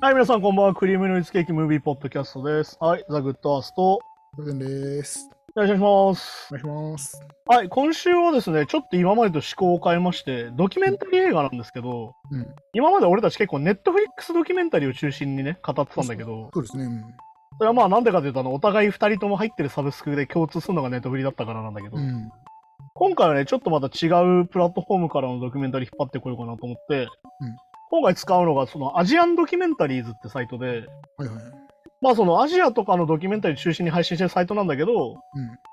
はい、皆さんこんばんは。クリームノイズケーキムービーポッドキャストです。はい、ザ・グッドアースト。当然です。よろしくお願いします。お願いします。はい、今週はですね、ちょっと今までと思考を変えまして、ドキュメンタリー映画なんですけど、うん。今まで俺たち結構ネットフリックスドキュメンタリーを中心にね、語ってたんだけど、そうですね。うん。それはまあなんでかというと、あの、お互い二人とも入ってるサブスクで共通するのがネットフリだったからなんだけど、うん。今回はね、ちょっとまた違うプラットフォームからのドキュメンタリー引っ張ってこようかなと思って、今回使うのが、そのアジアンドキュメンタリーズってサイトで、はいはい。まあそのアジアとかのドキュメンタリー中心に配信してるサイトなんだけど、うん。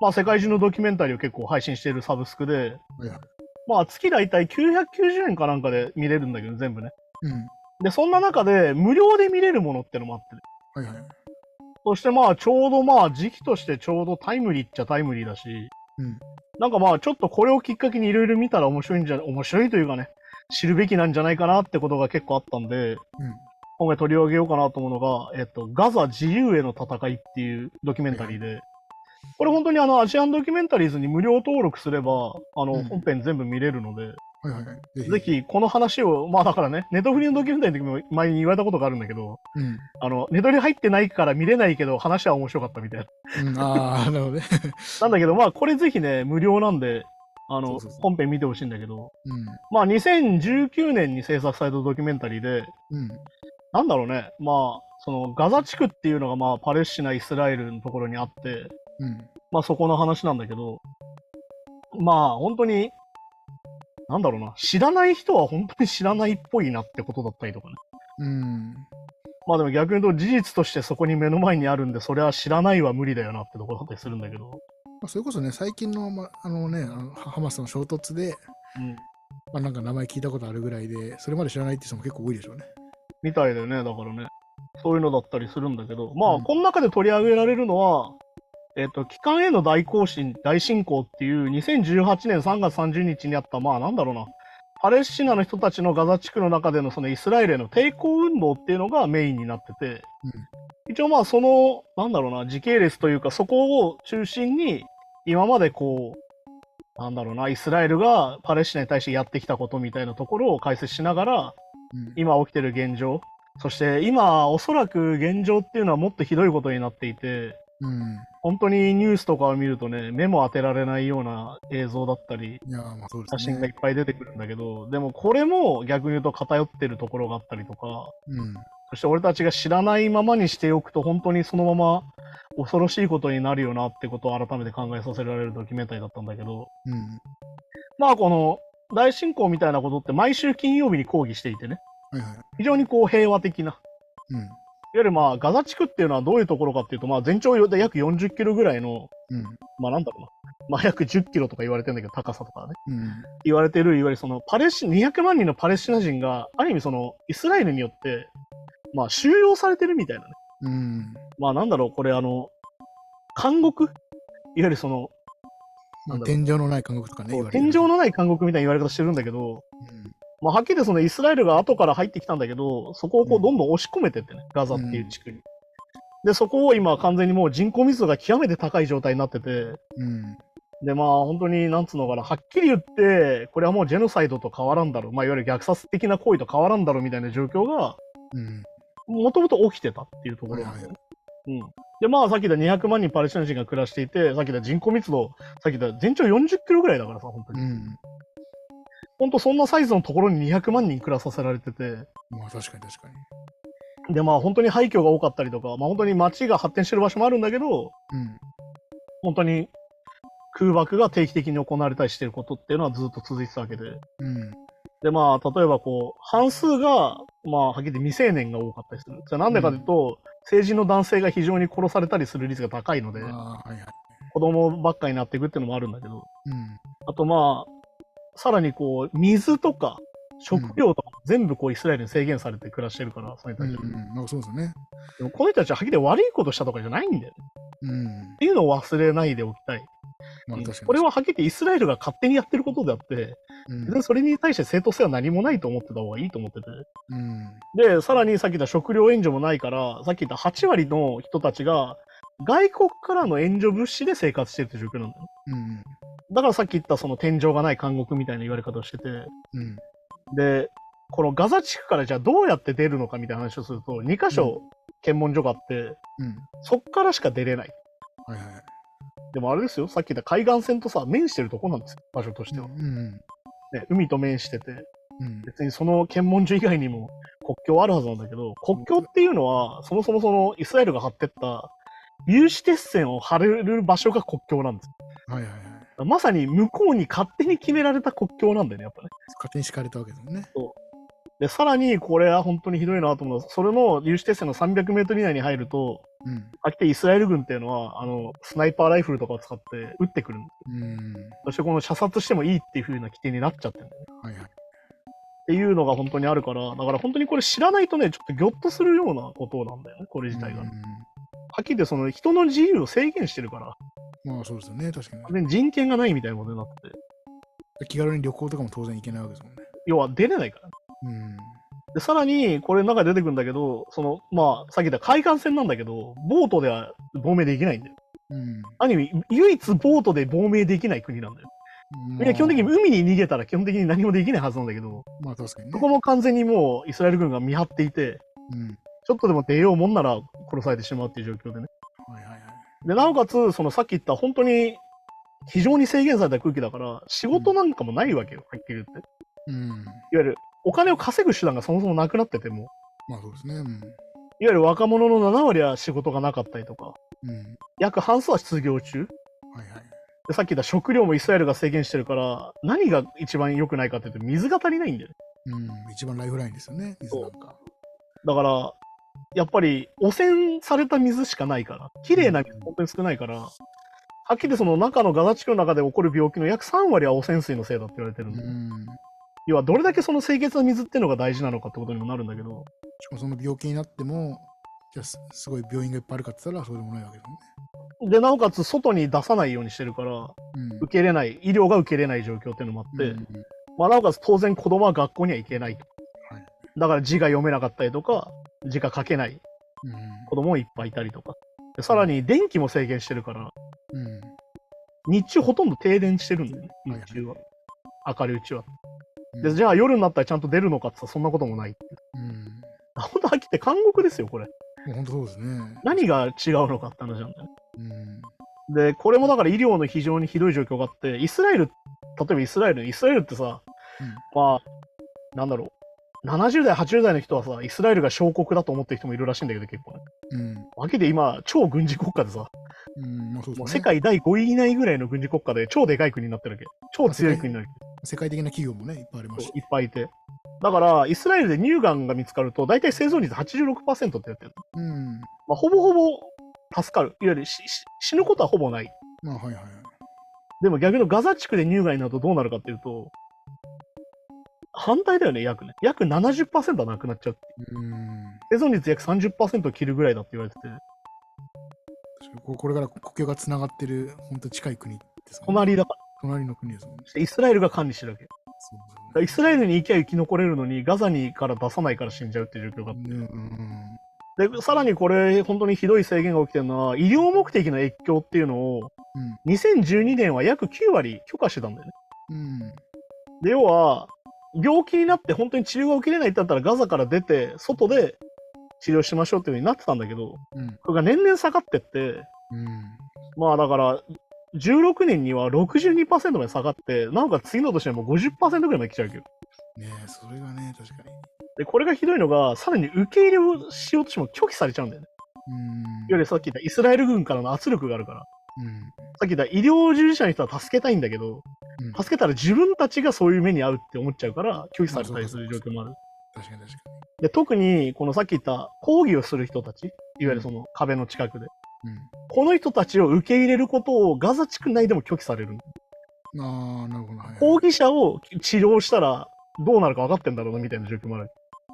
まあ世界中のドキュメンタリーを結構配信しているサブスクで、はいはい。まあ月だいたい990円かなんかで見れるんだけど、全部ね。うん。で、そんな中で無料で見れるものってのもあってね。はいはい。そしてまあちょうどまあ時期としてちょうどタイムリーっちゃタイムリーだし、うん。なんかまあちょっとこれをきっかけにいろいろ見たら面白いんじゃ、面白いというかね、知るべきなんじゃないかなってことが結構あったんで、うん。今回取り上げようかなと思うのが、えっと、ガザ自由への戦いっていうドキュメンタリーで、これ本当にあの、アジアンドキュメンタリーズに無料登録すれば、あの、うん本編全部見れるので、はいはいはい。ぜ。ひこの話を、まあだからね、ネットフリのドキュメンタリーの時も前に言われたことがあるんだけど、うん。あの、ネトリ入ってないから見れないけど、話は面白かったみたいな。うん。ああ、なるほどね。なんだけど、まあこれぜひね、無料なんで、あの、本編見てほしいんだけど、うん。まあ2019年に制作されたドキュメンタリーで、うん。なんだろうね、まあ、そのガザ地区っていうのがまあパレスチナ、イスラエルのところにあって、うん。まあそこの話なんだけど、まあ本当に、なんだろうな、知らない人は本当に知らないっぽいなってことだったりとかね。うん。まあでも逆に言うと事実としてそこに目の前にあるんで、それは知らないは無理だよなってところだったりするんだけど。まあ、それこそね、最近の、ま、あのね、あのハマスの衝突で、うん。まあ、なんか名前聞いたことあるぐらいで、それまで知らないって人も結構多いでしょうね。みたいだよね、だからね。そういうのだったりするんだけど、まあ、うんこの中で取り上げられるのは、えっ、と、機関への大行進、大進行っていう2018年3月30日にあった、まあなんだろうな、パレスチナの人たちのガザ地区の中でのそのイスラエルへの抵抗運動っていうのがメインになってて、一応まあその、なんだろうな、時系列というかそこを中心に、今までこう、なんだろうな、イスラエルがパレスチナに対してやってきたことみたいなところを解説しながら、うん。今起きてる現状、そして今、おそらく現状っていうのはもっとひどいことになっていて、うん。本当にニュースとかを見るとね、目も当てられないような映像だったり、いやー、まあそうで写。真がいっぱい出てくるんだけど、でもこれも逆に言うと偏ってるところがあったりとか、うん。そして俺たちが知らないままにしておくと、本当にそのまま恐ろしいことになるよなってことを改めて考えさせられるドキュメンタリーだったんだけど、うん。まあこの大侵攻みたいなことって毎週金曜日に抗議していてね、はいはい。非常にこう平和的な、うん。いわゆるまあ、ガザ地区っていうのはどういうところかっていうと、まあ、全長で約40キロぐらいの、うん。まあなんだろうな、まあ約10キロとか言われてるんだけど、高さとかね、うん。言われてる、いわゆるそのパレスチ200万人のパレスチナ人が、ある意味その、イスラエルによって、まあ収容されてるみたいなね。うん。まあなんだろう、これあの、監獄？いわゆるその、天井のない監獄とかね、天井のない監獄みたいな言われ方してるんだけど、うん。まあはっきりそのイスラエルが後から入ってきたんだけど、そこをこううんどんどん押し込めてってね、ガザっていう地区に。で、そこを今完全にもう人口密度が極めて高い状態になってて、うん。で、まあ本当に、なんつうのかな、はっきり言って、これはもうジェノサイドと変わらんだろう、まあいわゆる虐殺的な行為と変わらんだろうみたいな状況が、うん。もともと起きてたっていうところなんですよね。うん。で、まあさっき言った200万人パレスチナ人が暮らしていて、さっき言った人口密度、さっき言った全長40キロぐらいだからさ、本当に。うん。本当そんなサイズのところに200万人暮らさせられてて、まあ確かに確かに。で、まあ本当に廃墟が多かったりとか、まあ本当に街が発展してる場所もあるんだけど、うん。本当に空爆が定期的に行われたりしてることっていうのはずっと続いてたわけで。うん。で、まあ、例えばこう、半数が、まあ、はっきり言って未成年が多かったりする。それなんでかというと、成人の男性が非常に殺されたりする率が高いので、ああ、はいはい。子供ばっかになっていくっていうのもあるんだけど、うん。あとまあ、さらにこう、水とか、食料とか、全部こう、イスラエルに制限されて暮らしてるから、その人うん。たち。うん。なんかそうですよね。でもこの人たちははっきり悪いことしたとかじゃないんだよね。うんっ。ていうのを忘れないでおきたい。まあ。これははっきり言ってイスラエルが勝手にやってることであって、うんそれに対して正当性は何もないと思ってた方がいいと思ってて。うん。で、さらにさっき言った食料援助もないから、さっき言った8割の人たちが、外国からの援助物資で生活してるって状況なんだよ。うん。だからさっき言ったその天井がない監獄みたいな言われ方をしてて、うん。で、このガザ地区からじゃあどうやって出るのかみたいな話をすると、2箇所検問所があって、うん。そっからしか出れない。はいはい。でもあれですよ、さっき言った海岸線とさ、面してるとこなんですよ、場所としては。うん。ね、海と面してて、うん。別にその検問所以外にも国境あるはずなんだけど、国境っていうのは、そもそもそのイスラエルが張ってった有刺鉄線を張れる場所が国境なんです。はいはいはい。まさに向こうに勝手に決められた国境なんだよね、やっぱね。勝手に敷かれたわけですもんね。で、さらにこれは本当にひどいなと思うのは、それの有刺鉄線の300メートル以内に入ると、うん。はっきりイスラエル軍っていうのは、あの、スナイパーライフルとかを使って撃ってくるん。そしてこの射殺してもいいっていう風な規定になっちゃってるんだよね。はいはい。っていうのが本当にあるから、だから本当にこれ知らないとね、ちょっとギョッとするようなことなんだよね、これ自体が。うんはっきり言ってその人の自由を制限してるから、まあそうですよね、確かに。人権がないみたいなことになってて、気軽に旅行とかも当然行けないわけですもんね。要は出れないから。うん。で、さらに、これの中で出てくるんだけど、その、まあ、さっき言った海岸線なんだけど、ボートでは亡命できないんだよ。うん。ある意味、唯一ボートで亡命できない国なんだよ。みんな基本的に海に逃げたら基本的に何もできないはずなんだけど、まあ確かにね。そこも完全にもうイスラエル軍が見張っていて、うん。ちょっとでも出ようもんなら殺されてしまうっていう状況でね。はいはいはい。で、なおかつ、そのさっき言った本当に非常に制限された空気だから、仕事なんかもないわけよ、はっきり言って。いわうん。ゆる、お金を稼ぐ手段がそもそもなくなってても、まあそうですね。うん。いわゆる若者の7割は仕事がなかったりとか、うん。約半数は失業中。はいはい。でさっき言った食料もイスラエルが制限してるから、何が一番良くないかっていうと、水が足りないんだよね。うん。一番ライフラインですよね、水なんか。だから、やっぱり汚染された水しかないから、綺麗な水本当に少ないから、はっきりその中のガザ地区の中で起こる病気の約3割は汚染水のせいだって言われてるんうで、ん。要はどれだけその清潔な水っていうのが大事なのかってことにもなるんだけど、しかもその病気になっても、じゃあすすごい病院がいっぱいあるかって言ったらそうでもないわけですもんね。で、なおかつ外に出さないようにしてるから、うん。受け入れない、医療が受け入れない状況っていうのもあって、うんまあ、なおかつ当然子供は学校には行けないと。はいだから字が読めなかったりとか、字が書けないうん。子供もいっぱいいたりとか。でさらに電気も制限してるから、うん。日中ほとんど停電してるんだよね、はい日中は。明るいうちは。うんで、じゃあ夜になったらちゃんと出るのかってそんなこともないっていう。うん。本当はって監獄ですよ、これ。本当そうですね。何が違うのかって話なんだよね。うん。で、これもだから医療の非常にひどい状況があって、イスラエル、例えばイスラエル、イスラエルってさ、うんまあ、なんだろう、70代、80代の人はさ、イスラエルが小国だと思ってる人もいるらしいんだけど、結構ね。うん。わけで今、超軍事国家でさ、うん。まあそうですね。もう世界第5位以内ぐらいの軍事国家で超でかい国になってるわけ。超強い国になるわけ。世界的な企業もね、いっぱいありますし。いっぱいいて。だから、イスラエルで乳がんが見つかると、大体生存率86%ってやってる。うん。まあ、ほぼほぼ助かる。いわゆるしし死ぬことはほぼない。まあはいはいはい。でも逆のガザ地区で乳がんになるとどうなるかっていうと、反対だよね、約ね。約70%はなくなっちゃう。うん。生存率約30%を切るぐらいだって言われてて、ここれから国境がつながってる、本当に近い国ですね。隣だか隣の国ですもんね。ら。イスラエルが管理してるわけ。そうらイスラエルに行きゃ生き残れるのに、ガザにから出さないから死んじゃうっていう状況があって。ですね。うん。で、さらにこれ、本当にひどい制限が起きてるのは、医療目的の越境っていうのを、うん。2012年は約9割許可してたんだよね。うん。で、要は、病気になって本当に治療が受けれないってなったらガザから出て、外で治療しましょうっていう風になってたんだけど、うん。これが年々下がってって、うん。まあだから、16年には62%まで下がって、なおかつ次の年にはもう50%ぐらいまで来ちゃうわけど。ねえ、それがね、確かに。で、これがひどいのが、さらに受け入れをしようとしても拒否されちゃうんだよね。うん。いわゆるさっき言ったイスラエル軍からの圧力があるから。うん。さっき言った医療従事者の人は助けたいんだけど、うん助けたら自分たちがそういう目に遭うって思っちゃうから、拒否されたりする状況もある。確かに確かで、特に、このさっき言った抗議をする人たち、いわゆるその壁の近くで、に。この人たちを受け入れることをガザ地区内でも拒否される。うん。ああ、なるほど。はいはい抗議者を治療したらどうなるか分かってんだろうなみたいな状況もある。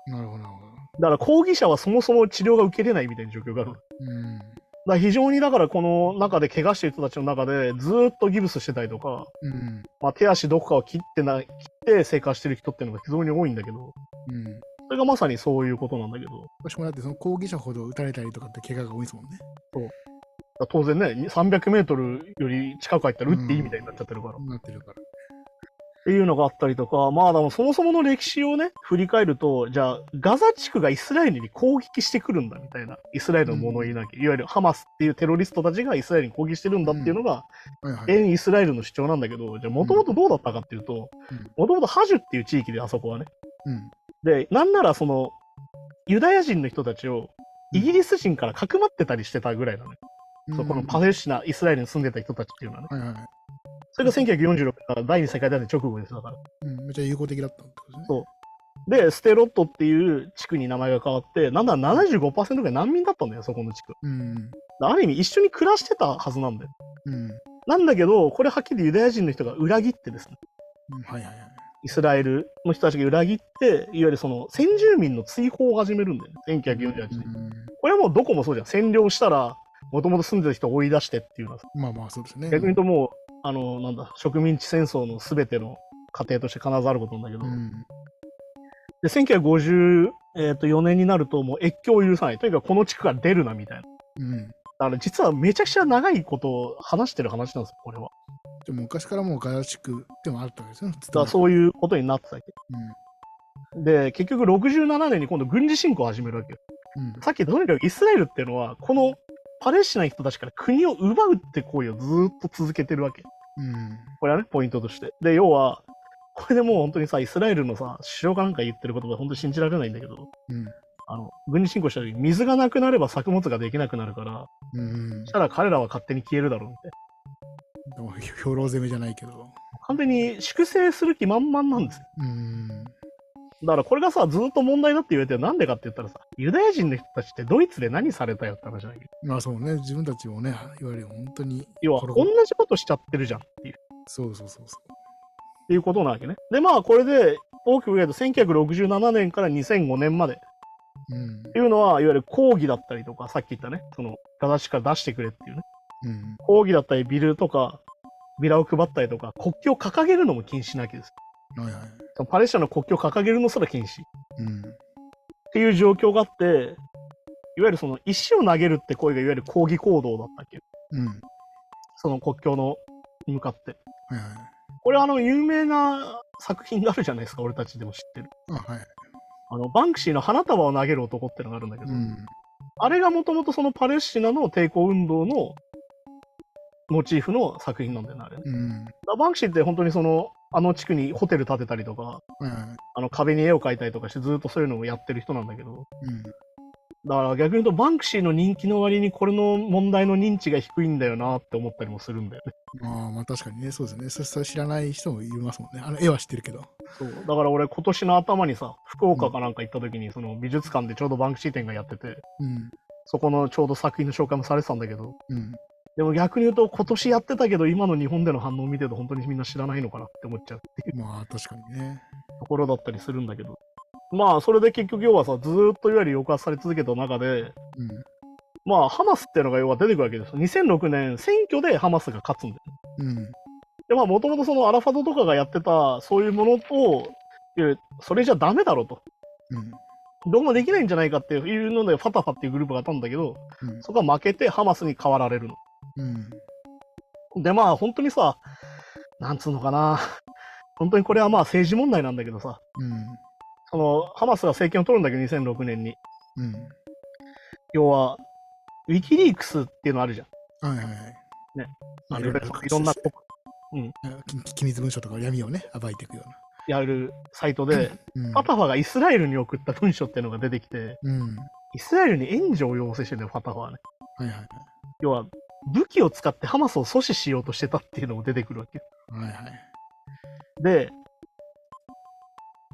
なるほど、なるほど。だから抗議者はそもそも治療が受けれないみたいな状況がある。うん。ら非常にだからこの中で怪我してる人たちの中でずーっとギブスしてたりとか、うん。まあ、手足どこかを切ってない、切って生活してる人っていうのが非常に多いんだけど、うん。それがまさにそういうことなんだけど、だかしかもだってその抗議者ほど撃たれたりとかって怪我が多いですもんね。ら当然ね、300メートルより近く入ったら撃っていいみたいになっちゃってるから。なってるから。っていうのがあったりとか、まあでもそもそもの歴史をね、振り返ると、じゃあ、ガザ地区がイスラエルに攻撃してくるんだみたいな、イスラエルの物言いなきゃ、いわゆるハマスっていうテロリストたちがイスラエルに攻撃してるんだっていうのが、はいはい。現イスラエルの主張なんだけど、じゃあもともとどうだったかっていうとうん、もともとハジュっていう地域であそこはね。うん。で、なんならその、ユダヤ人の人たちを、イギリス人からかくまってたりしてたぐらいなのよ。そこのパレスチナ、イスラエルに住んでた人たちっていうのはね。はいはい。それが1946年から第二次世界大戦直後ですだから。うん。めっちゃ友好的だったってことですね。そうで、ステロットっていう地区に名前が変わって、なんだら75%ぐらい難民だったんだよ、そこの地区。うん。ある意味一緒に暮らしてたはずなんだよ。うん。なんだけど、これはっきりユダヤ人の人が裏切ってですね、うんはいはいはい。イスラエルの人たちが裏切って、いわゆるその先住民の追放を始めるんだよね、1948年。うんこれはもうどこもそうじゃん。占領したら、もともと住んでた人を追い出してっていうのは、まあまあそうですね。逆に言うともう、あの、なんだ、植民地戦争のすべての過程として必ずあることなんだけど、うん。で、1954年になるともう越境を許さない。とにかくこの地区から出るなみたいな。うん。だから実はめちゃくちゃ長いことを話してる話なんですよ、これは。でも昔からもうガザ地区でもあったわけですよね。だそういうことになってたわけ。うん。で、結局67年に今度軍事侵攻を始めるわけよ。うん。さっきとにかくイスラエルっていうのは、このパレスチナの人たちから国を奪うって行為をずーっと続けてるわけ。うん。これはね、ポイントとして。で、要は、これでもう本当にさ、イスラエルのさ、首相かなんか言ってる言葉本当に信じられないんだけど、うん。あの、軍事侵攻した時に水がなくなれば作物ができなくなるから、うんそし。たら彼らは勝手に消えるだろうって。でも兵糧攻めじゃないけど。完全に粛清する気満々なんですよ。うん。だからこれがさ、ずっと問題だって言われてるなんでかって言ったらさ、ユダヤ人の人たちってドイツで何されたよって話なんだけど、まあそうね、自分たちもね、いわゆる本当に。要は同じことしちゃってるじゃんっていう。そうそうそうそっていうことなわけね。で、まあこれで大きく言うと1967年から2005年までう。うんっ。ていうのは、いわゆる抗議だったりとか、さっき言ったね、そのガザ地区から出してくれっていうね、うん。抗議だったりビルとか、ビラを配ったりとか、国旗を掲げるのも禁止なわけです。はいはい。パレスチナの国旗を掲げるのすら禁止。うん。っていう状況があって、いわゆるその石を投げるって声がいわゆる抗議行動だったっけうん。はいその国境のに向かって。はい。これあの有名な作品があるじゃないですか、俺たちでも知ってる。あ、はい。あの、バンクシーの花束を投げる男ってのがあるんだけど、うん。あれがもともとそのパレスチナの抵抗運動のモチーフの作品なんだよね、あれね。うん。バンクシーって本当にその、あの地区にホテル建てたりとか、はいはい。あの壁に絵を描いたりとかしてずっとそういうのをやってる人なんだけど、うん。だから逆に言うとバンクシーの人気の割にこれの問題の認知が低いんだよなって思ったりもするんだよね。ああ、まあ確かにね、そうですね。そそれ知らない人もいますもんね。あの絵は知ってるけど。そう。だから俺今年の頭にさ、福岡かなんか行った時にその美術館でちょうどバンクシー展がやってて、うん。そこのちょうど作品の紹介もされてたんだけど、うん。でも逆に言うと今年やってたけど今の日本での反応を見てると本当にみんな知らないのかなって思っちゃうっていうまあ確かにね。ところだったりするんだけど。まあそれで結局要はさ、ずーっといわゆる抑圧され続けた中で、うん。まあハマスっていうのが要は出てくるわけですよ。2006年選挙でハマスが勝つんだよ。うん。で、まあ、もともとそのアラファトとかがやってた、そういうものと、それじゃダメだろと。うん。どうもできないんじゃないかっていうので、ファタファっていうグループがあったんだけど、うん。そこは負けてハマスに変わられるの。うん。で、まあ、本当にさ、なんつうのかな。本当にこれはまあ政治問題なんだけどさ、うん。その、ハマスが政権を取るんだけど、2006年に。うん。要は、ウィキリークスっていうのあるじゃん。はいはいはい。ね。まあ、いろいろいろんなき機密文書とか闇をね、暴いていくような。やるサイトで、うんファタファがイスラエルに送った文書っていうのが出てきて、うん。イスラエルに援助を要請してるんだよ、ファタファはね。はいはい要は、武器を使ってハマスを阻止しようとしてたっていうのも出てくるわけよ。はい。はいはい。で、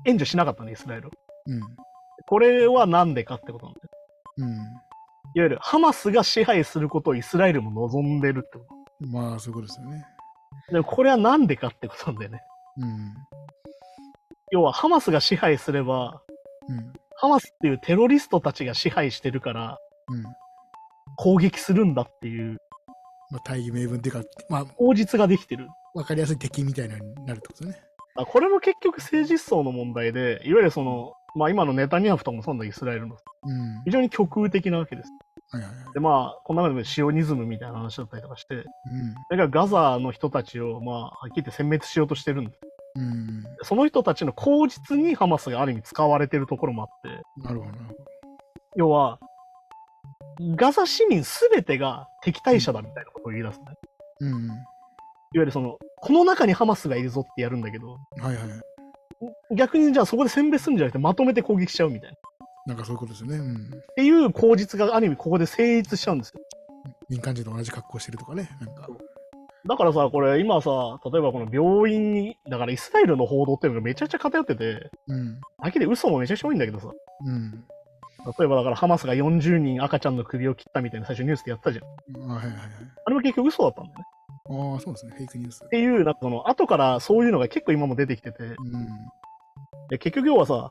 援助しなかったね、イスラエル。うん。これはなんでかってことなんだよ。うん。いわゆる、ハマスが支配することをイスラエルも望んでるってこまあ、そういうことですよね。と。でも、これはなんでかってことなんだよね。うん。要は、ハマスが支配すれば、うん。ハマスっていうテロリストたちが支配してるから、うん。攻撃するんだっていう、まあ、大義名分っていうか、まあ、口実ができてる。わかりやすい敵みたいなのになるってことね。あこれも結局政治思想の問題で、いわゆるその、まあ今のネタニヤフとかもそうなんだイスラエルのうん。非常に極右的なわけです。はいはいはい。で、まあ、この中でもシオニズムみたいな話だったりとかして、うん。だからガザの人たちを、まあ、はっきり言って殲滅しようとしてるんです。うん。その人たちの口実にハマスがある意味使われてるところもあって、なるほど。要は、ガザ市民すべてが敵対者だみたいなことを言い出すね。うん。いわゆるその、この中にハマスがいるぞってやるんだけど、はいはい。逆にじゃあそこで選別するんじゃなくてまとめて攻撃しちゃうみたいな。っなんかそういうことですよね。うん。ていう口実がある意味ここで成立しちゃうんですよ。民間人と同じ格好してるとかね。なんか。だからさ、これ今さ、例えばこの病院に、だからイスラエルの報道っていうのがめちゃくちゃ偏ってて、うん。だけで嘘もめちゃくちゃ多いんだけどさ、うん。例えばだからハマスが40人赤ちゃんの首を切ったみたいな最初ニュースでやったじゃん。あはいはいはい。あれも結局嘘だったんだよね。ああ、そうですね。フェイクニュースっ。ていう、なんかその後からそういうのが結構今も出てきてて、うん。で結局要はさ、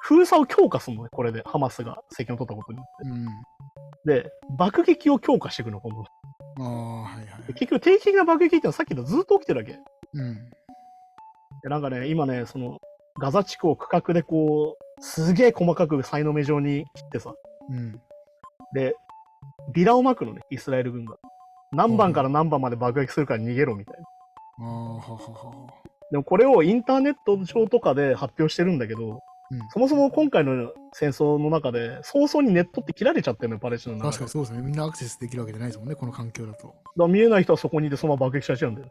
封鎖を強化するのね、これで、ハマスが政権を取ったことによって。で、爆撃を強化していくの、今度。うん。ああ、はいはいで。結局定期的な爆撃ってのはさっき言ったずっと起きてるわけ。うん。でなんかね、今ね、その、ガザ地区を区画でこう、すげえ細かくサイの目状に切ってさ、うん。で、ビラを巻くのね、イスラエル軍が。何番から何番まで爆撃するから逃げろみたいな。ああ、ははは。でもこれをインターネット上とかで発表してるんだけど、うんそもそも今回の戦争の中で、早々にネットって切られちゃってるのよ、パレスチナの中で。確かにそうですね。みんなアクセスできるわけじゃないですもんね。この環境だと。だから見えない人はそこにいてそのまま爆撃しちゃうんだよ。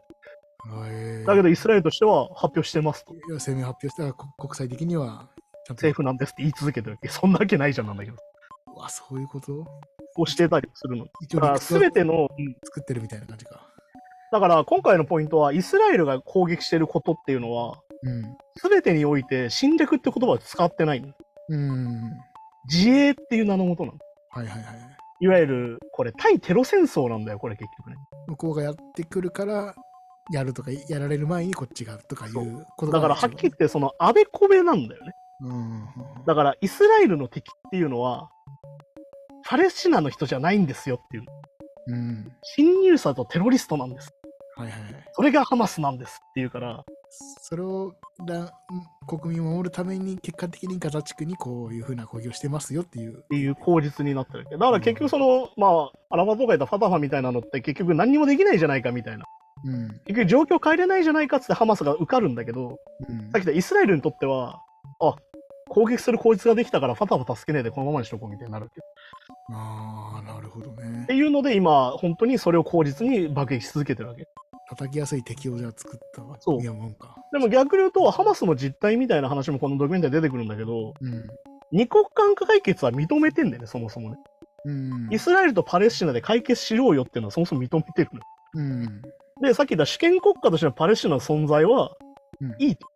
あえーだけどイスラエルとしては発表してますと。いや声明発表したらこ国際的には政府なんですって言い続けてるわけ。そんなわけないじゃんなんだけど。うわそういうこと？こうしてたりするの。だから理屈は全ての、うん作ってるみたいな感じか。だから今回のポイントは、イスラエルが攻撃してることっていうのは、うん。全てにおいて侵略って言葉を使ってないの。うん。自衛っていう名のもとなの。はいはいはい。いわゆる、これ対テロ戦争なんだよ、これ結局ね。向こうがやってくるから、やるとか、やられる前にこっちがとかいうことだからはっきり言って、そのあべこべなんだよね。うん。だからイスラエルの敵っていうのは、パレスチナの人じゃないんですよっていう。うん。侵入者とテロリストなんです。はいはいはい。それがハマスなんですっていうから、それをだ国民を守るために結果的にガザ地区にこういうふうな攻撃をしてますよっていう。っていう口実になってる。だから結局その、まあ、アラバとか言ったファタファみたいなのって結局何にもできないじゃないかみたいな。うん。結局状況変えれないじゃないかっつってハマスが受かるんだけど、うんさっき言ったイスラエルにとっては、あ、攻撃する口実ができたからファタファ助けねえでこのままにしとこうみたいになるわけ。ああ、なるほどねって。いうので今、本当にそれを口実に爆撃し続けてるわけ。叩きやすい敵をじゃあ作ったわそういやもんか。でも逆に言うと、ハマスの実態みたいな話もこのドキュメンタリーで出てくるんだけど、うん。二国間解決は認めてんだよね、そもそもね。うん。イスラエルとパレスチナで解決しようよっていうのはそもそも認めてるの。うん。で、さっき言った主権国家としてのパレスチナの存在はうん。いいと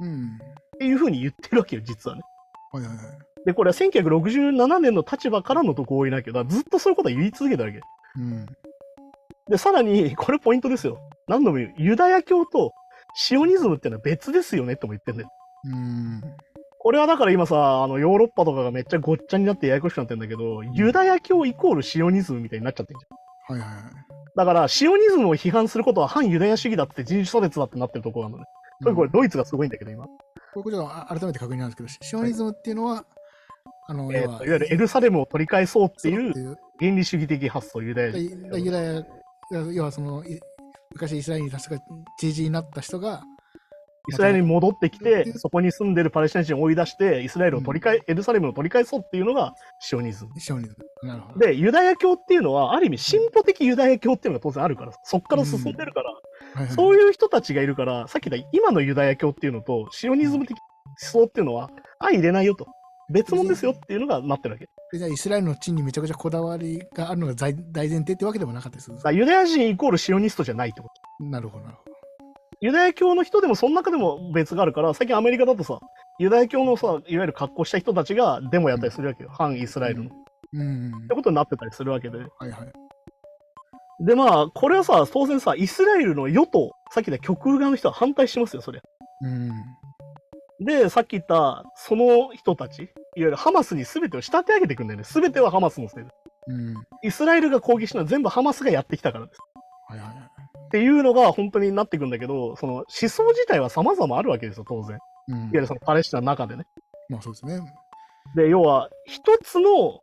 うん。っていうふうに言ってるわけよ、実はね。はいはいはい。で、これは1967年の立場からのと合意なきゃ、だからずっとそういうことは言い続けたわけ。うん。で、さらに、これポイントですよ。何度も言う。ユダヤ教とシオニズムってのは別ですよねっても言ってんだよ。うん。これはだから今さ、あの、ヨーロッパとかがめっちゃごっちゃになってややこしくなってんだけど、ユダヤ教イコールシオニズムみたいになっちゃってんじゃん。はいはいはい。だから、シオニズムを批判することは反ユダヤ主義だって人種差別だってなってるところなのね。これドイツがすごいんだけど、今。これちょっとあ改めて確認なんですけど、シオニズムっていうのは、あの、えーといわゆるエルサレムを取り返そうっていうう。原理主義的発想、ユダヤで人。でユダヤ、要はその、い昔イスラエルに確か知事になった人が、イスラエルに戻ってきて、うんそこに住んでるパレスチナ人を追い出して、イスラエルを取り返、エルサレムを取り返そうっていうのがシオニズム。シオニズム。なるほど。で、ユダヤ教っていうのは、ある意味、進歩的ユダヤ教っていうのが当然あるから、そっから進んでるから、はいはいそういう人たちがいるから、さっき言った今のユダヤ教っていうのと、シオニズム的思想っていうのは、相入れないよと。別物ですよっていうのがなってるわけ。じゃあイスラエルの地にめちゃくちゃこだわりがあるのが大大前提ってわけでもなかったですらユダヤ人イコールシオニストじゃないってこと。なるほど、なるほど。ユダヤ教の人でもその中でも別があるから、最近アメリカだとさ、ユダヤ教のさ、いわゆる格好した人たちがデモやったりするわけよ。反イスラエルの。っうんて。ことになってたりするわけで。はいはい。で、まあ、これはさ、当然さ、イスラエルの与党、さっき言った極右側の人は反対してますよ、それ。うん。で、さっき言った、その人たち、いわゆるハマスに全てを仕立て上げていくんだよね。全てはハマスのせいで。うん。イスラエルが攻撃したのは全部ハマスがやってきたからです。はいはいはい。っていうのが本当になっていくんだけど、その思想自体は様々あるわけですよ、当然。いわうんゆるそのパレスチナの中でね。まあそうですね。で、要は、一つの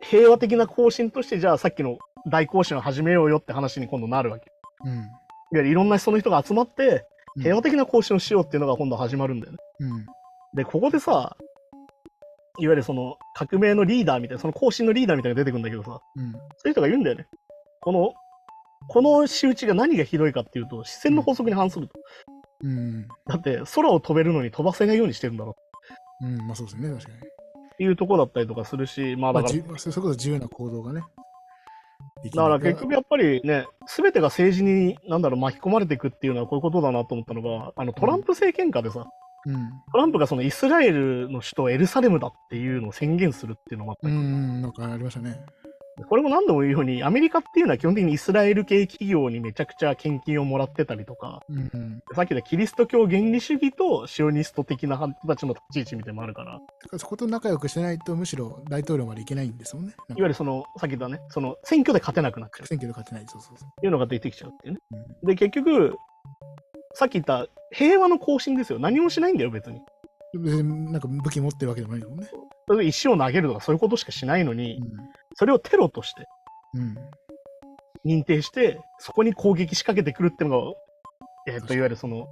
平和的な行進として、じゃあさっきの大行進を始めようよって話に今度なるわけ。うん。いわゆるいろんな人の人が集まって、うん平和的な行進をしようっていうのが今度始まるんだよね。うん。で、ここでさ、いわゆるその革命のリーダーみたいな、その行進のリーダーみたいなのが出てくるんだけどさ、うん。そういう人が言うんだよね。この、この仕打ちが何がひどいかっていうと、視線の法則に反すると。うん。だって、空を飛べるのに飛ばせないようにしてるんだろうん。まあそうですね、確かに。っていうところだったりとかするし、まあだから、まあ、じそれこそ自由な行動がね。だから結局やっぱりね、すべてが政治に、なんだろう、巻き込まれていくっていうのはこういうことだなと思ったのが、あのトランプ政権下でさ、うん。トランプがそのイスラエルの首都エルサレムだっていうのを宣言するっていうのもあったり、うんうん、なんかありましたね。これも何度も言うように、アメリカっていうのは基本的にイスラエル系企業にめちゃくちゃ献金をもらってたりとか、うんうん。さっき言ったキリスト教原理主義とシオニスト的な人たちの立ち位置みたいなのもあるから、だからそこと仲良くしてないと、むしろ大統領までいけないんですもんね。いわゆるその、さっき言ったね、その選挙で勝てなくなっちゃうっ選挙で勝てない。そうそうそていうのが出てきちゃうっていうね。う。で、結局、さっき言った平和の行進ですよ。何もしないんだよ、別に。うん、別になんか武器持ってるわけでもないもんね。石を投げるとかそういうことしかしないのに、それをテロとしてうん。認定して、そこに攻撃仕掛けてくるっていうのが、えっ、と、いわゆるその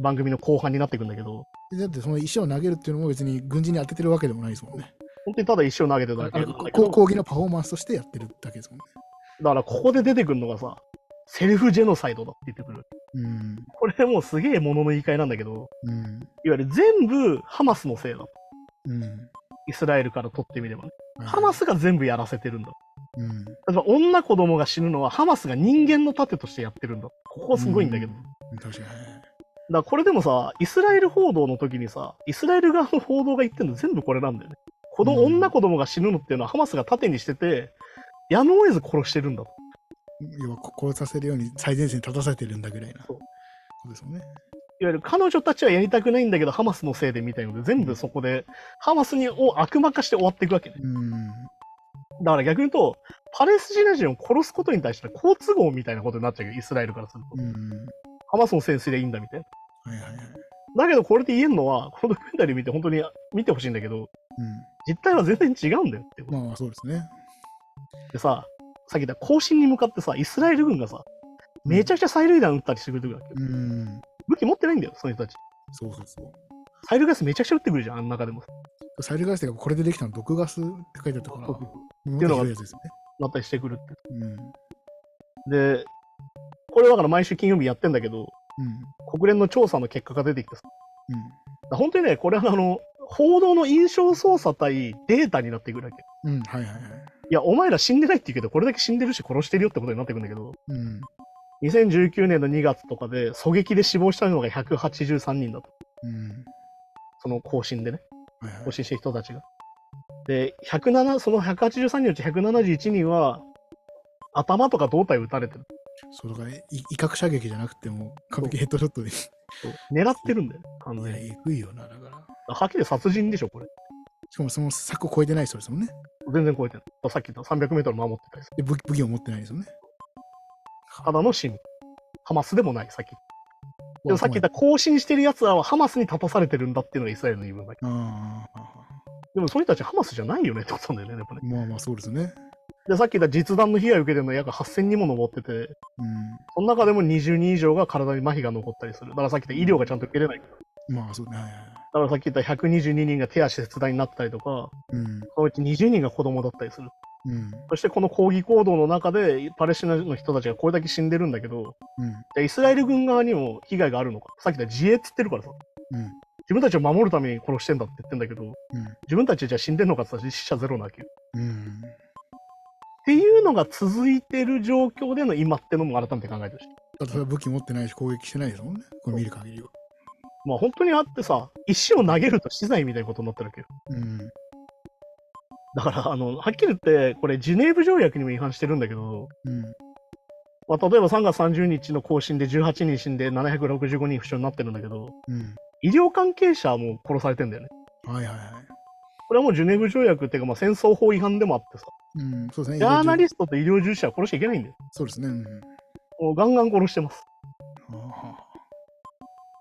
番組の後半になっていくんだけど、でだってその石を投げるっていうのも別に軍事に当ててるわけでもないですもんね。本当にただ石を投げてるだけだけど、こ抗議のパフォーマンスとしてやってるだけですもんね。だからここで出てくるのがさ、セルフジェノサイドだって言ってくる。うん。これもうすげえものの言い換えなんだけど、うん。いわゆる全部ハマスのせいだ。うん。イスラエルから取ってみればね。はいハマスが全部やらせてるんだ。うん。例えば女子供が死ぬのはハマスが人間の盾としてやってるんだ。ここすごいんだけど。うん。確かに。らこれでもさ、イスラエル報道の時にさ、イスラエル側の報道が言ってるの全部これなんだよね。この女子供が死ぬのっていうのはハマスが盾にしてて、やむを得ず殺してるんだと。要はこ殺させるように最前線に立たせてるんだぐらいな。そうですもんね。いわゆる彼女たちはやりたくないんだけど、ハマスのせいでみたいので、全部そこで、ハマスにを悪魔化して終わっていくわけね。うん。だから逆に言うと、パレスチナ人を殺すことに対して好都合みたいなことになっちゃうよ、イスラエルからすると。うん。ハマスのせいにすりゃいいんだみたいな。はいはいはい。だけどこれで言えるのは、このドキュメンタリー見て本当に見てほしいんだけど、実態は全然違うんだよっていううん。まあまあそうですね。でさ、さっき言ったに向かってさ、イスラエル軍がさ、めちゃくちゃ催涙弾撃ったりしてくれてくるわけよ。うん。武器持ってないんだよ、その人たち。そうそうそう。催涙ガスめちゃくちゃ撃ってくるじゃん、あの中でも。サイルガスってこれでできたの毒ガスって書いてあったから、そうそうもそうっとひどいやつですよね。なったりしてくるって。うん。で、これだから毎週金曜日やってんだけど、うん。国連の調査の結果が出てきてさ、うん。本当にね、これはあの、報道の印象操作対データになってくるわけ。うん。はいはいはい。いや、お前ら死んでないって言うけど、これだけ死んでるし殺してるよってことになってくるんだけど、うん。2019年の2月とかで狙撃で死亡したのが183人だと。うん。その更新でね、更。新してる人たちが。で、107、その183人のうち171人は、頭とか胴体を撃たれてる。そうだから、い威嚇射撃じゃなくても、完璧ヘッドショットで。狙ってるんだよね。完全や、に。えぐいよな、だから。はっきり殺人でしょ、これ。しかもその柵を超えてない人ですもんね。全然超えてる。さっき言った300メートル守ってたりする。で武器武器を持ってないですよね。ただの市民。ハマスでもない、さっき。でもさっき言ったた。更新してる奴らはハマスに立たされてるんだっていうのがイスラエルの言い分だけど。でもその人たちハマスじゃないよねってことなんだよね、やっぱね。まあまあそうですね。で、さっき言った実弾の被害を受けてるのは約8000人も上ってて、うん。その中でも20人以上が体に麻痺が残ったりする。だからさっき言った医療がちゃんと受けれない。だまあそうね。はいはいはいからさっき言った122人が手足切断になったりとか、うん。そのうち20人が子供だったりする。うん。そしてこの抗議行動の中で、パレスチナの人たちがこれだけ死んでるんだけど、うん。イスラエル軍側にも被害があるのか。さっき言った自衛っつってるからさ、うん。自分たちを守るために殺してんだって言ってんだけど、うん。自分たちじゃあ死んでんのかって言ったら死者ゼロなわけよ。うん。っていうのが続いてる状況での今ってのも改めて考えてほしい。だってそれは武器持ってないし攻撃してないですもんね。これ見る限りは。まあ本当にあってさ、石を投げると死罪みたいなことになってるわけよ。うん。だから、あの、はっきり言って、これジュネーブ条約にも違反してるんだけど、うん。まあ、例えば3月30日の更新で18人死んで765人負傷になってるんだけど、うん。医療関係者も殺されてんだよね。はいはいはい。これはもうジュネーブ条約っていうか、まあ、戦争法違反でもあってさ、うん。そうですね。ジャーナリスストと医療従事者は殺しちゃいけないんだよ。そうですね。うん。もうガンガン殺してます。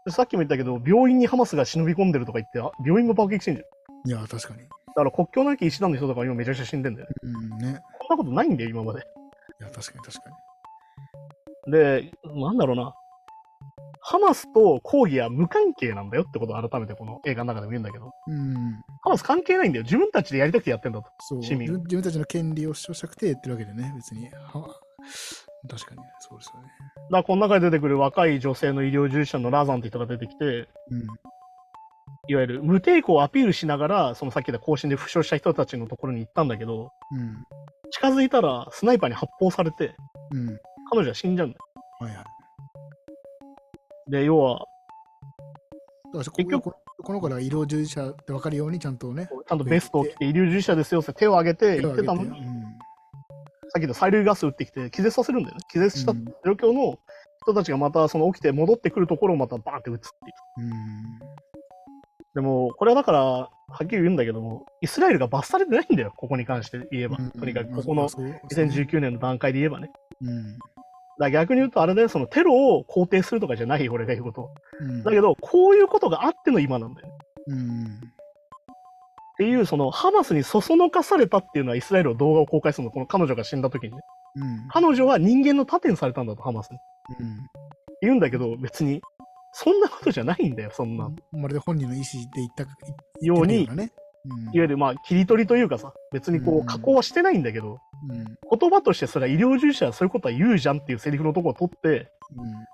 さっきも言ったけど、病院にハマスが忍び込んでるとか言って、あ病院も爆撃してんじゃん。いや、確かに。だから国境なき医師団の人とか今めちゃくちゃ死んでんだよね。うんね。こんなことないんだよ、今まで。いや、確かに確かに。で、なんだろうな。ハマスと抗議は無関係なんだよってことを改めてこの映画の中でも言うんだけど、うん。ハマス関係ないんだよ。自分たちでやりたくてやってんだと。そう。市民自分たちの権利を主張したくて言ってるわけでね、別に。は確かに、そうですよね。だこの中で出てくる若い女性の医療従事者のラザンって人が出てきて、うん。いわゆる無抵抗をアピールしながら、そのさっき言った更新で負傷した人たちのところに行ったんだけど、うん。近づいたらスナイパーに発砲されて、うん。彼女は死んじゃうんだよ。はいはい。で、要は、結局ここの子らが医療従事者って分かるようにちゃんとね、ちゃんとベストを着て医療従事者ですよって手を挙げて言ってたのに、さっきの催涙ガス撃ってきて気絶させるんだよね。気絶したうん状況の人たちがまたその起きて戻ってくるところをまたバーンって撃つっていう。うん。でも、これはだから、はっきり言うんだけども、イスラエルが罰されてないんだよ、ここに関して言えば。うんとにかく、まあここのそうですね2019年の段階で言えばね。うん。だ逆に言うと、あれだよ、そのテロを肯定するとかじゃないよ、俺が言うこと。うん。だけど、こういうことがあっての今なんだよね。うん。っていう、その、ハマスにそそのかされたっていうのは、イスラエルの動画を公開するの、この彼女が死んだ時にね。うん。彼女は人間の盾にされたんだと、ハマスに。うん。言うんだけど、別に、そんなことじゃないんだよ、そんな。まるで本人の意思で言ったように。うんわゆる、まあ、切り取りというかさ、別にこうんう、加工はしてないんだけど、うん。言葉としてそれは医療従事者はそういうことは言うじゃんっていうセリフのところを取って、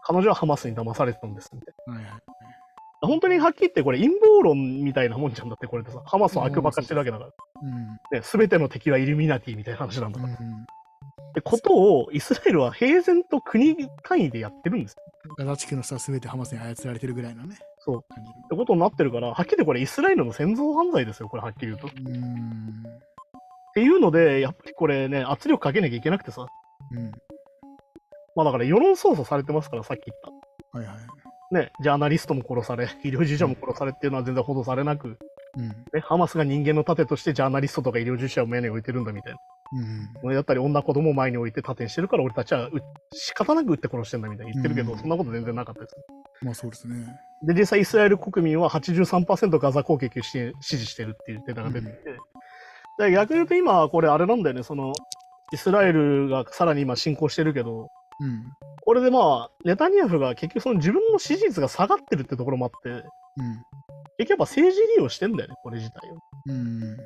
彼女はハマスに騙されてたんですみたい。な。本当にはっきり言ってこれ陰謀論みたいなもんじゃんだってこれでさ、ハマスを悪魔化してるわけだから。うん。ね、全ての敵はイルミナティみたいな話なんだから。うん。ってことをイスラエルは平然と国単位でやってるんですよ。ガザ地区のさ、すべてハマスに操られてるぐらいのね。そう。ってことになってるから、はっきり言ってこれイスラエルの戦争犯罪ですよ、これはっきり言うと。っうん。ていうので、やっぱりこれね、圧力かけなきゃいけなくてさ。うん。まあだから世論操作されてますから、さっき言った。はいはい。ね、ジャーナリストも殺され、医療従事者も殺されっていうのは全然報道されなく、うん。ね、ハマスが人間の盾としてジャーナリストとか医療従事者を目に置いてるんだみたいな。うん。俺だったり女子供を前に置いて盾にしてるから俺たちはう仕方なく撃って殺してんだみたいに言ってるけど、うんそんなこと全然なかったです。まあそうですね。で、実際イスラエル国民は83%ガザ攻撃をし支持してるっていうデータが出てきて、で逆に言うと今これあれなんだよね、その、イスラエルがさらに今侵攻してるけど、うん。これでまあ、ネタニヤフが結局その自分の支持率が下がってるってところもあって、うん。結局やっぱ政治利用してんだよね、これ自体を。うん。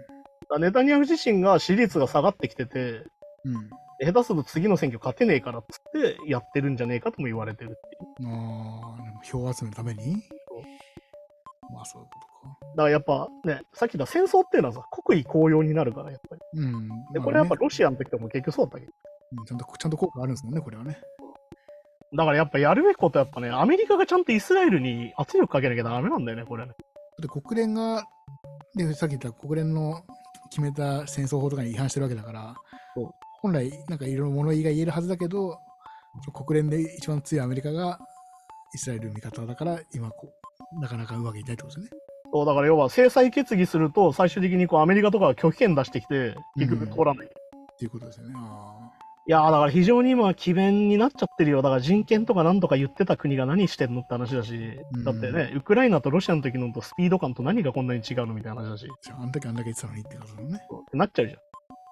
らネタニヤフ自身が支持率が下がってきてて、うん。下手すると次の選挙勝てねえからっつってやってるんじゃねえかとも言われてるっていう。ああ、でも票集めのために？まあそういうことか。だからやっぱね、さっき言った戦争っていうのはさ、国威高揚になるから、やっぱり。うん。で、まあこれはやっぱねロシアの時とかも結局そうだったけど。うんちゃんと、ちゃんと効果あるんですもんね、これはね。だからやっぱやるべきことはやっぱね、アメリカがちゃんとイスラエルに圧力かけなきゃダメなんだよね、これはね。で国連が、で、さっき言った国連の決めた戦争法とかに違反してるわけだから本来、なんかいろいろ物言いが言えるはずだけど、国連で一番強いアメリカがイスラエルの味方だから、今こう、なかなかうまくいかないってことですよね。そう、だから要は制裁決議すると、最終的にこうアメリカとかが拒否権出してきて、結局通らない。っていうことですよね。あいやーだから非常に今、詭弁になっちゃってるよ。だから人権とかなんとか言ってた国が何してんのって話だし、うんだってね、ウクライナとロシアの時のとスピード感と何がこんなに違うのみたいな話だし、あ。あんだけあんだけ言ってたのにってことだね。ってなっちゃうじゃん。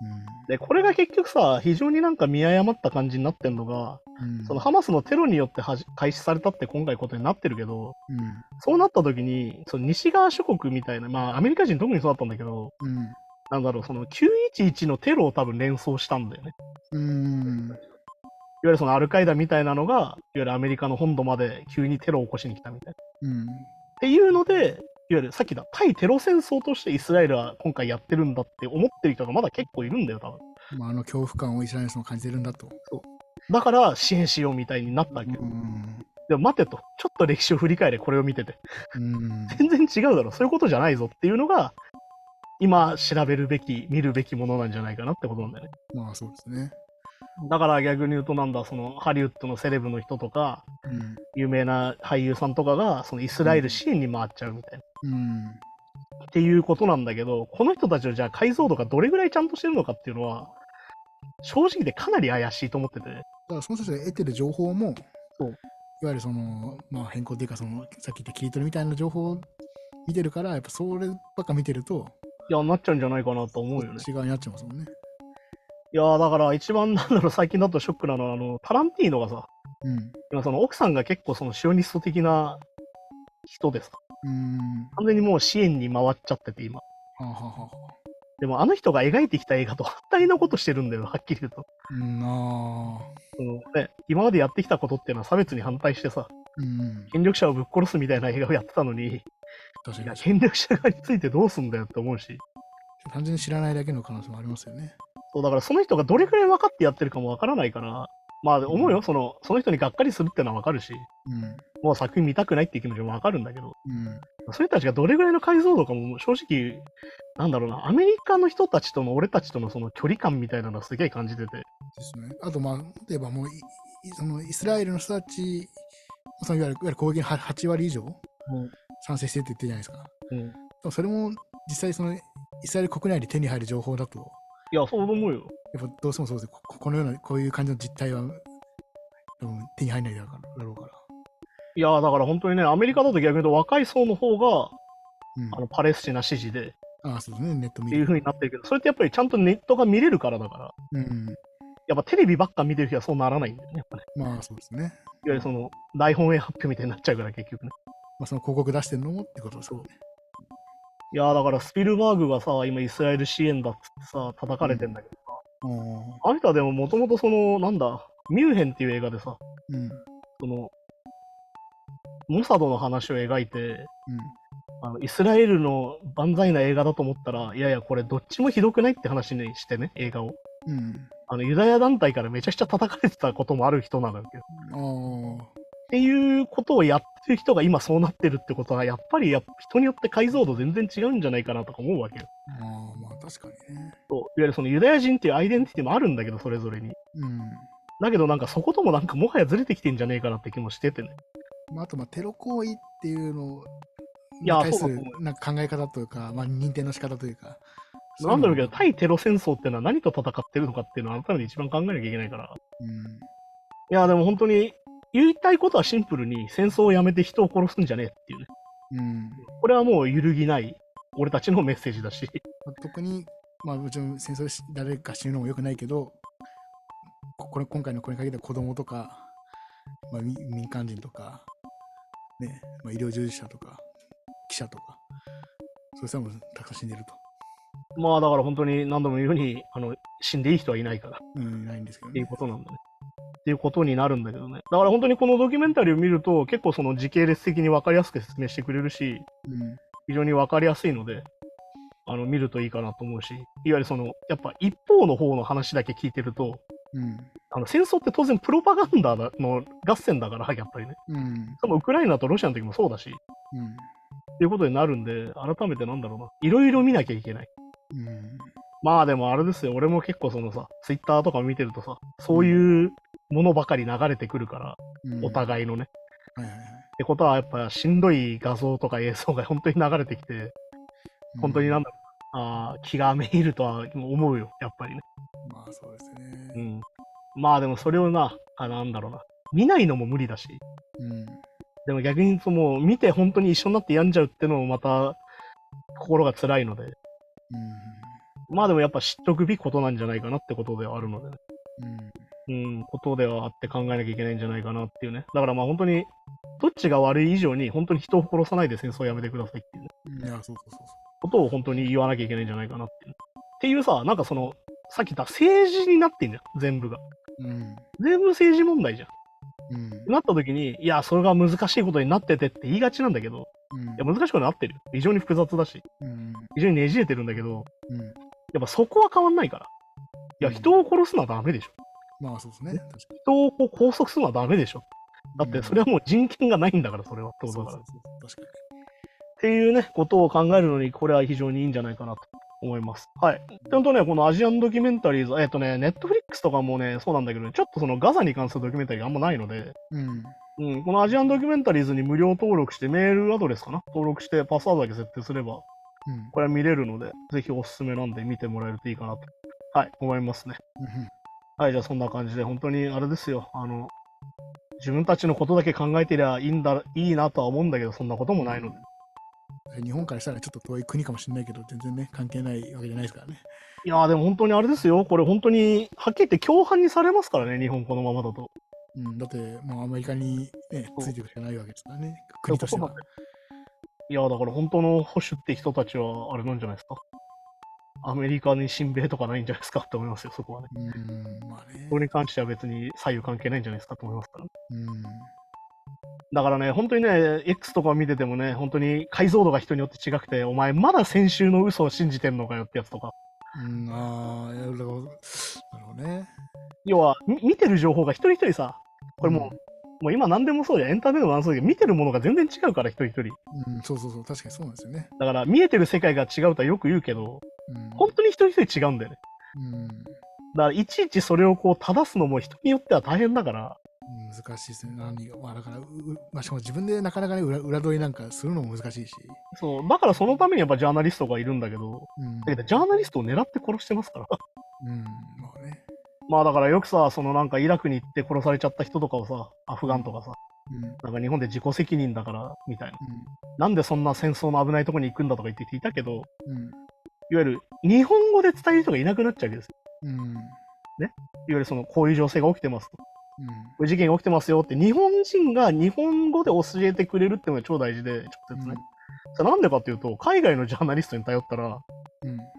うん。で、これが結局さ、非常になんか見誤った感じになってんのが、うんそのハマスのテロによって開始されたって今回ことになってるけど、うん。そうなった時に、その西側諸国みたいな、まあアメリカ人特にそうだったんだけど、うん。なんだろう、その911のテロを多分連想したんだよね。うん。いわゆるそのアルカイダみたいなのが、いわゆるアメリカの本土まで急にテロを起こしに来たみたいな。うん。っていうので、いわゆるさっき言った対テロ戦争としてイスラエルは今回やってるんだって思ってる人がまだ結構いるんだよ、多分。まあ、あの恐怖感をイスラエル人も感じてるんだと。だから支援しようみたいになったわけよ。うん。でも待てと、ちょっと歴史を振り返れ、これを見てて。うん。全然違うだろ、そういうことじゃないぞっていうのが、今調べるべき、見るべきものなんじゃないかなってことなんだよね。まあそうですね。だから逆に言うとなんだ、そのハリウッドのセレブの人とか、うん。有名な俳優さんとかが、そのイスラエル支援に回っちゃうみたいな。うん。っていうことなんだけど、この人たちのじゃあ解像度がどれぐらいちゃんとしてるのかっていうのは、正直でかなり怪しいと思ってて。だからその人たちが得てる情報も、そういわゆるその、まあ、変更っていうか、そのさっき言った切り取りみたいな情報を見てるから、やっぱそればっか見てると、いや、なっちゃうんじゃないかなと思うよね。違うになっちゃいますもんね。いや、だから一番なんだろう、最近だとショックなのは、あの、タランティーノがさ、うん。今その奥さんが結構そのシオニスト的な人でさ、うん。完全にもう支援に回っちゃってて今。はあ、はあはあ、でもあの人が描いてきた映画と反対 のことしてるんだよ、はっきり言うと。うん、ああ。そのね、今までやってきたことっていうのは差別に反対してさ、うん。権力者をぶっ殺すみたいな映画をやってたのに、いや確かに。権力者側についてどうすんだよって思うし、単純に知らないだけの可能性もありますよね。そうだからその人がどれくらい分かってやってるかも分からないから、まあ思うよ、そのその人にがっかりするってのは分かるし、うん。もう作品見たくないっていう気持ちも分かるんだけど、うん。そういう人たちがどれぐらいの解像度かも正直、なんだろうな、アメリカの人たちとの俺たちとのその距離感みたいなのはすげえ感じてて、ですね。あと、まあ、例えばもうい、いそのイスラエルの人たち、そのいわゆるいわゆる攻撃の8割以上賛成してって言ってるじゃないですか。うん、それも実際そのイスラエル国内で手に入る情報だと、いや、そう思うよ。やっぱどうしてもそうですここのような、こういう感じの実態は、多分手に入らないだろうから。いや、だから本当にね、アメリカだと逆に言うと若い層の方が、うん、あのパレスチナ支持でああ、そうですね、ネット見っていう風になってるけど、それってやっぱりちゃんとネットが見れるからだから、うん。やっぱテレビばっか見てる日はそうならないんだよね、やっぱね。まあそうですね。いわゆるその大本営発表みたいになっちゃうから、結局ね。まあその広告出してるのもってことですよね。いやーだからスピルバーグがさ、今イスラエル支援だっつってさ、叩かれてんだけどさ、ああの人はでももともとその、なんだ、ミュンヘンっていう映画でさ、うん。その、モサドの話を描いて、うん。あのイスラエルの万歳な映画だと思ったら、いやいや、これどっちもひどくないって話にしてね、映画を。うん。あのユダヤ団体からめちゃくちゃ叩かれてたこともある人なんだけど。っていうことをやってる人が今そうなってるってことは、やっぱりやっぱ人によって解像度全然違うんじゃないかなとか思うわけよ。ああ、まあ確かにね。そういわゆるそのユダヤ人っていうアイデンティティもあるんだけど、それぞれに。うん。だけどなんかそこともなんかもはやずれてきてんじゃねえかなって気もしててね。まあ、あと、まあ、テロ行為っていうのを、いやに対するなんか考え方というか、まあ、認定の仕方というか。なんだろうけど、い対テロ戦争っていうのは何と戦ってるのかっていうのは改めて一番考えなきゃいけないから。うん。いや、でも本当に言いたいことはシンプルに戦争をやめて人を殺すんじゃねえっていうね。うん。これはもう揺るぎない俺たちのメッセージだし。まあ特に、まあ、もちろん戦争でし誰か死ぬのも良くないけど、ここれ今回のこれに限っては子供とか、まあ、み民間人とか、ねまあ、医療従事者とか、記者とか、そういう人もたくさん死んでると。まあだから本当に何度も言うように、あの、死んでいい人はいないからっうん、ないんですけどていうね。ことなんだね。っていうことになるんだけどね。だから本当にこのドキュメンタリーを見ると結構その時系列的に分かりやすく説明してくれるし、うん。非常に分かりやすいので、あの、見るといいかなと思うし、いわゆるその、やっぱ一方の方の話だけ聞いてると、うん。あの、戦争って当然プロパガンダの合戦だから、やっぱりね。うん。そのウクライナとロシアの時もそうだし、うん。っていうことになるんで、改めてなんだろうな。いろいろ見なきゃいけない。うん。まあでもあれですよ。俺も結構そのさ、ツイッターとか見てるとさ、そういうものばかり流れてくるから、うんお互いのね。はいはいはい。ってことはやっぱしんどい画像とか映像が本当に流れてきて、本当になんだろうな。あー気がめいるとは思うよ。やっぱりね。まあそうですうね。ん。まあでもそれをな、あなんだろうな。見ないのも無理だし、うん。でも逆に言うともう見て本当に一緒になって病んじゃうってのもまた心が辛いので、うん。まあでもやっぱ知っとくべきことなんじゃないかなってことではあるのでね。うん。うん、ことではあって考えなきゃいけないんじゃないかなっていうね。だからまあ本当に、どっちが悪い以上に本当に人を殺さないで戦争をやめてくださいっていう、ね、うん。いや、そうそうそうそことを本当に言わなきゃいけないんじゃないかなっていう。っていうさ、なんかその、さっき言った政治になってんじゃん、全部が。う。うん。全部政治問題じゃん。うん。なった時に、いや、それが難しいことになっててって言いがちなんだけど、うんいや、難しくなってるよ。非常に複雑だし、うん。非常にねじれてるんだけど、うん。やっぱそこは変わんないから。いや、うん人を殺すのはダメでしょ。まあそうですね。人をこう拘束するのはダメでしょ。だに。ってそれはもう人権がないんだから、それは。ってことだから。っていうね、ことを考えるのに、これは非常にいいんじゃないかなと思います。はい。ちゃんとね、このアジアンドキュメンタリーズ、えっ、とね、ネットフリックスとかもね、そうなんだけどね、ちょっとそのガザに関するドキュメンタリーがあんまないので、に。うん。うん、このアジアンドキュメンタリーズに無料登録して、メールアドレスかな？登録して、パスワードだけ設定すれば、うん。これは見れるので、ぜひおすすめなんで見てもらえるといいかなと、はい、思いますね。うんはい、じゃあそんな感じで、本当にあれですよ、あの、自分たちのことだけ考えてりゃいいんだ、いいなとは思うんだけど、そんなこともないので。日本からしたらちょっと遠い国かもしれないけど、全然ね、関係ないわけじゃないですからね。いやーでも本当にあれですよ、これ本当に、はっきり言って共犯にされますからね、日本このままだと。うん、だって、もうアメリカにね、ついていくしかないわけですからね、国としては。いや、だから本当の保守って人たちは、あれなんじゃないですか。アメリカに親米とかないんじゃないですかって思いますよ、そこはね。うん、まあねそ。れに関しては別に左右関係ないんじゃないですかと思いますから。うん、だからね、本当にね、X とか見ててもね、本当に解像度が人によって違くて、お前まだ先週の嘘を信じてんのかよってやつとか。うん、ああ、いやだからなるほどね。要は、み見てる情報が一人一人さ、これもう、もう今何でもそうじゃん、エンターテインメントもそうだけど、見てるものが全然違うから、一人一人。うん、うん、そうそうそう、確かにそうなんですよね。だから、見えてる世界が違うとはよく言うけど、うん、本当に一人一人違うんだよね。うん、だから、いちいちそれをこう、正すのも人によっては大変だから、難しいですね。何が、まあだから、まあ、しかも自分でなかなかね、裏裏取りなんかするのも難しいし。そう、だからそのためにやっぱジャーナリストがいるんだけど、うん、だけどジャーナリストを狙って殺してますから。うん、まあだからよくさ、そのなんかイラクに行って殺されちゃった人とかをさ、アフガンとかさ、うん、うん、なんか日本で自己責任だから、みたいな。なんでそんな戦争の危ないとこに行くんだとか言っていたけど、うん、いわゆる日本語で伝える人がいなくなっちゃうわけですよ。うん、いわゆるその、こういう情勢が起きてますと。こうん、ういう事件が起きてますよって、日本人が日本語で教えてくれるっていうのが超大事で、直接ね。それなんでかっていうと、海外のジャーナリストに頼ったら、うん、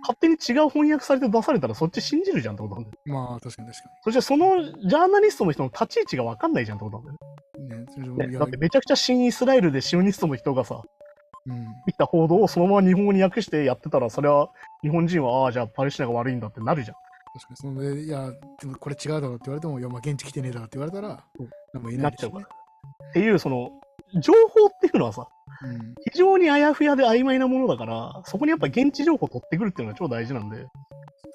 勝手に違う翻訳されて出されたらそっち信じるじゃんってことなんだよ。まあ確かに確かそしてそのジャーナリストの人の立ち位置が分かんないじゃんってことなんだよに。ね、ね。だってめちゃくちゃ新イスラエルでシオニストの人がさ、うん、見た報道をそのまま日本語に訳してやってたら、それは日本人は、ああ、じゃあパレスチナが悪いんだってなるじゃん。確かに、そので、いや、でもこれ違うだろうって言われても、いや、まあ、現地来てねえだろうって言われたらうん、何も言えないですよね。っていう、その、情報っていうのはさ、うん、非常にあやふやで曖昧なものだから、そこにやっぱ現地情報を取ってくるっていうのが超大事なんで、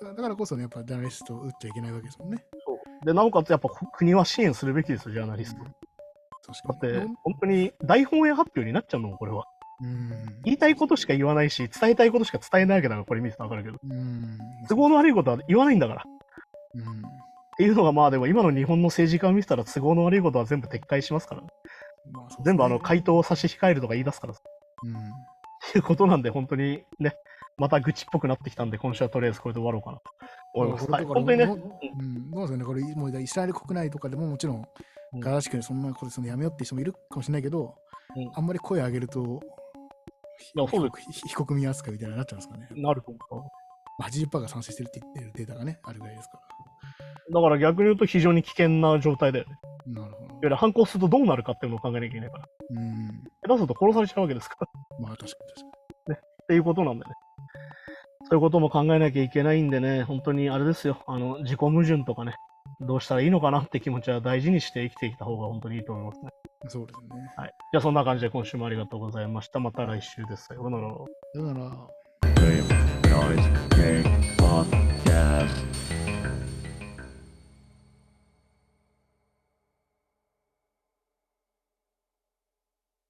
だだからこそね、やっぱジャーナリストを打っちゃいけないわけですもんね。で、なおかつやっぱ国は支援するべきですよ、ジャーナリスト。だ確かに。って、本当に大本営発表になっちゃうのも、これは。うん、言いたいことしか言わないし、伝えたいことしか伝えないわけだから、これ見てたらわかるけど。うん、都合の悪いことは言わないんだから。っうん、ていうのがまあでも今の日本の政治家を見てたら都合の悪いことは全部撤回しますから。まあね。全部あの回答を差し控えるとか言い出すから。っうん、ていうことなんで、本当にね、また愚痴っぽくなってきたんで、今週はとりあえずこれで終わろうかなと。思います。はい、本当にね、どううん、どうなんですかね、これ、もうイスラエル国内とかでももちろん、うん。ガザ地区にそんなことするのやめようって人もいるかもしれないけど、うん。あんまり声上げると、いやそうで非非国民扱いみたいになっちゃうんですかね。なると思う。まあ80%が賛成してるって言ってるデータがね、あるぐらいですかだから逆に言うと非常に危険な状態だよね。ら。なるほどいわ。ゆる反抗するとどうなるかっていうのを考えなきゃいけないから。うん。下手すると殺されちゃうわけですから。まあ確かに確かっていうことなんでね。そういうことも考えなきゃいけないんでね、本当にあれですよ。あの、自己矛盾とかね、どうしたらいいのかなって気持ちは大事にして生きてきた方が本当にいいと思いますね。に。そうですね。はい。じゃあそんな感じで今週もありがとうございました。また来週です。さようなら。だから、Game, noise, game,